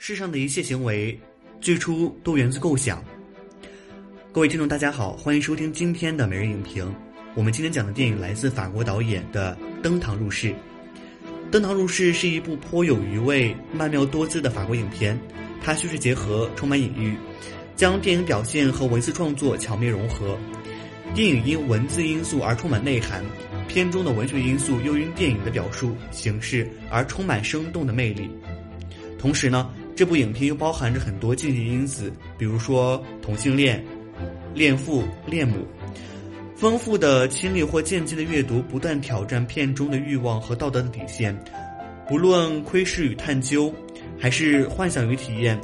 世上的一切行为，最初都源自构想。各位听众，大家好，欢迎收听今天的每日影评。我们今天讲的电影来自法国导演的《登堂入室》。《登堂入室》是一部颇有余味、曼妙多姿的法国影片。它叙事结合，充满隐喻，将电影表现和文字创作巧妙融合。电影因文字因素而充满内涵，片中的文学因素又因电影的表述形式而充满生动的魅力。同时呢，这部影片又包含着很多禁忌因子，比如说同性恋、恋父、恋母。丰富的亲历或间接的阅读，不断挑战片中的欲望和道德的底线。不论窥视与探究，还是幻想与体验。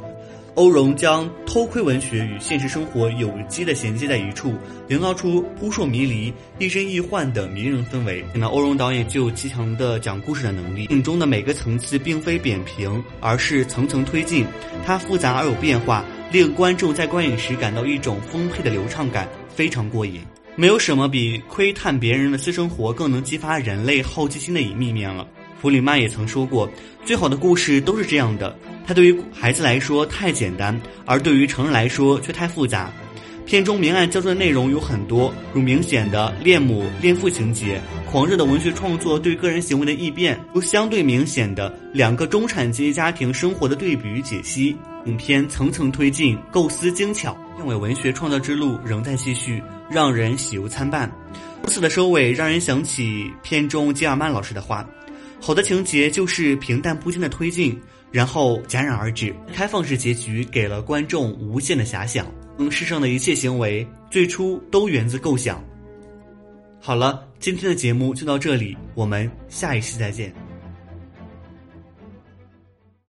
欧荣将偷窥文学与现实生活有机的衔接在一处，营造出扑朔迷离、亦真亦幻的迷人氛围。那欧荣导演具有极强的讲故事的能力，影中的每个层次并非扁平，而是层层推进，它复杂而有变化，令观众在观影时感到一种丰沛的流畅感，非常过瘾。没有什么比窥探别人的私生活更能激发人类好奇心的一面了。弗里曼也曾说过：“最好的故事都是这样的。”它对于孩子来说太简单，而对于成人来说却太复杂。片中明暗交织的内容有很多，如明显的恋母恋父情节、狂热的文学创作对个人行为的异变，如相对明显的两个中产阶级家庭生活的对比与解析。影片层层推进，构思精巧，片尾文学创造之路仍在继续，让人喜忧参半。如此的收尾让人想起片中吉尔曼老师的话：“好的情节就是平淡不惊的推进。”然后戛然而止，开放式结局给了观众无限的遐想。嗯，世上的一切行为最初都源自构想。好了，今天的节目就到这里，我们下一期再见。